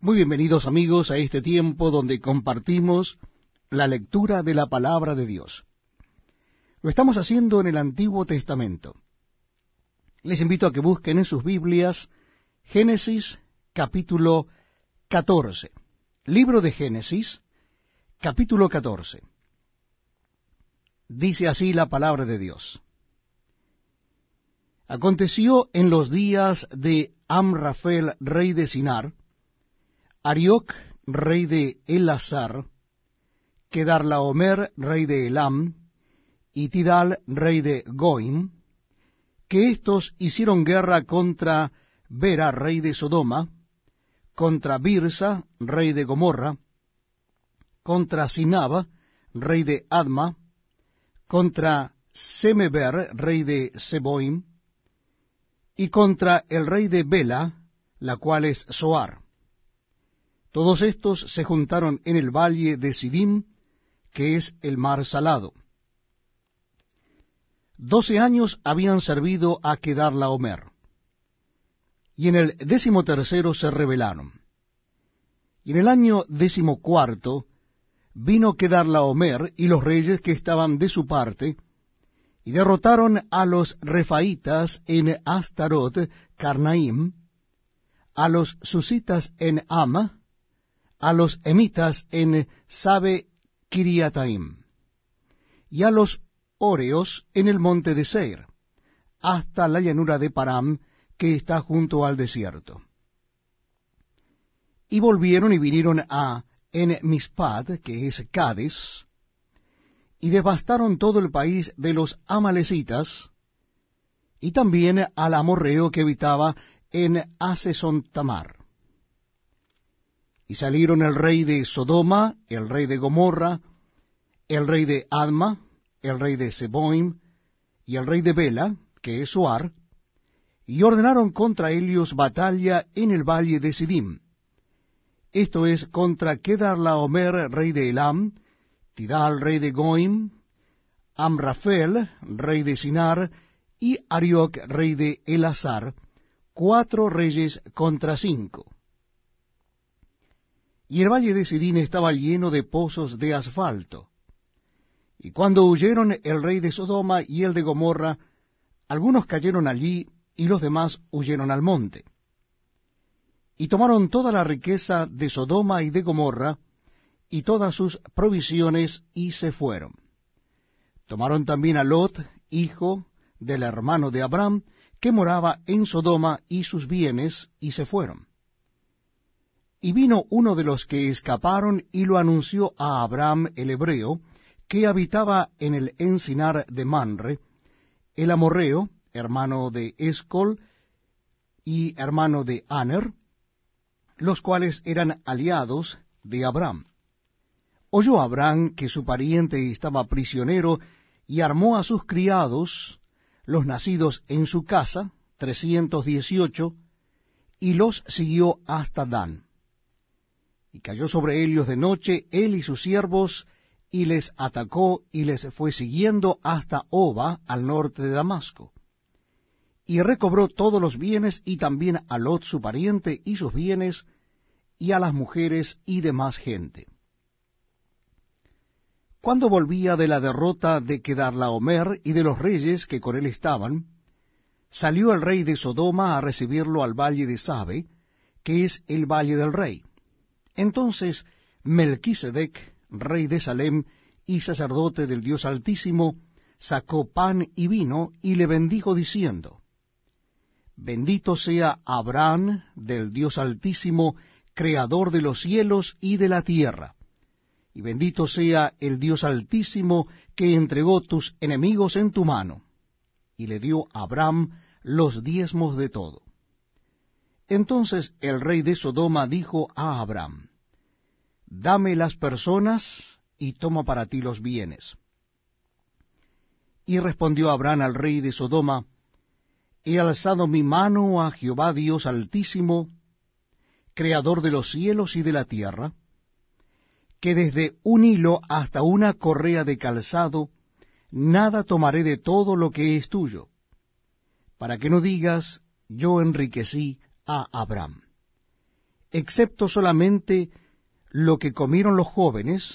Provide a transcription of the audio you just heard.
Muy bienvenidos amigos a este tiempo donde compartimos la lectura de la palabra de Dios. Lo estamos haciendo en el Antiguo Testamento. Les invito a que busquen en sus Biblias Génesis capítulo 14. Libro de Génesis capítulo 14. Dice así la palabra de Dios. Aconteció en los días de Amrafel, rey de Sinar, Arioc, rey de Elazar, Kedarlaomer, rey de Elam, y Tidal, rey de Goim, que éstos hicieron guerra contra Bera, rey de Sodoma, contra Birsa, rey de Gomorra, contra Sinaba, rey de Adma, contra Semeber, rey de Seboim, y contra el rey de Bela, la cual es Soar. Todos estos se juntaron en el valle de Sidim, que es el mar salado. Doce años habían servido a quedar Homer, y en el décimo tercero se rebelaron. Y en el año décimo cuarto vino quedar Homer y los reyes que estaban de su parte, y derrotaron a los refaitas en Astarot, Carnaim, a los susitas en Ama, a los emitas en Sabe Kiriataim, y a los Oreos en el monte de Seir, hasta la llanura de Param, que está junto al desierto. Y volvieron y vinieron a En Mispad, que es Cades, y devastaron todo el país de los amalecitas, y también al amorreo que habitaba en Aseson Tamar. Y salieron el rey de Sodoma, el rey de Gomorra, el rey de Adma, el rey de Seboim, y el rey de Bela, que es Soar, y ordenaron contra ellos batalla en el valle de Sidim. Esto es contra Kedarlaomer, rey de Elam, Tidal, rey de Goim, Amrafel, rey de Sinar, y Arioc, rey de Elazar, cuatro reyes contra cinco. Y el valle de Sidín estaba lleno de pozos de asfalto. Y cuando huyeron el rey de Sodoma y el de Gomorra, algunos cayeron allí y los demás huyeron al monte. Y tomaron toda la riqueza de Sodoma y de Gomorra, y todas sus provisiones, y se fueron. Tomaron también a Lot, hijo del hermano de Abraham, que moraba en Sodoma, y sus bienes, y se fueron. Y vino uno de los que escaparon y lo anunció a Abraham el hebreo, que habitaba en el encinar de Manre, el amorreo, hermano de Escol y hermano de Aner, los cuales eran aliados de Abraham. Oyó Abraham que su pariente estaba prisionero y armó a sus criados, los nacidos en su casa, trescientos dieciocho, y los siguió hasta Dan y cayó sobre ellos de noche él y sus siervos, y les atacó y les fue siguiendo hasta Oba, al norte de Damasco. Y recobró todos los bienes, y también a Lot su pariente y sus bienes, y a las mujeres y demás gente. Cuando volvía de la derrota de Kedarlaomer y de los reyes que con él estaban, salió el rey de Sodoma a recibirlo al valle de Sabe, que es el valle del rey entonces Melquisedec, rey de Salem y sacerdote del Dios Altísimo, sacó pan y vino y le bendijo diciendo, Bendito sea Abraham del Dios Altísimo, creador de los cielos y de la tierra. Y bendito sea el Dios Altísimo que entregó tus enemigos en tu mano. Y le dio a Abraham los diezmos de todo. Entonces el rey de Sodoma dijo a Abraham, Dame las personas y toma para ti los bienes. Y respondió Abraham al rey de Sodoma, He alzado mi mano a Jehová Dios Altísimo, Creador de los cielos y de la tierra, que desde un hilo hasta una correa de calzado, nada tomaré de todo lo que es tuyo, para que no digas, yo enriquecí a Abraham. excepto solamente lo que comieron los jóvenes,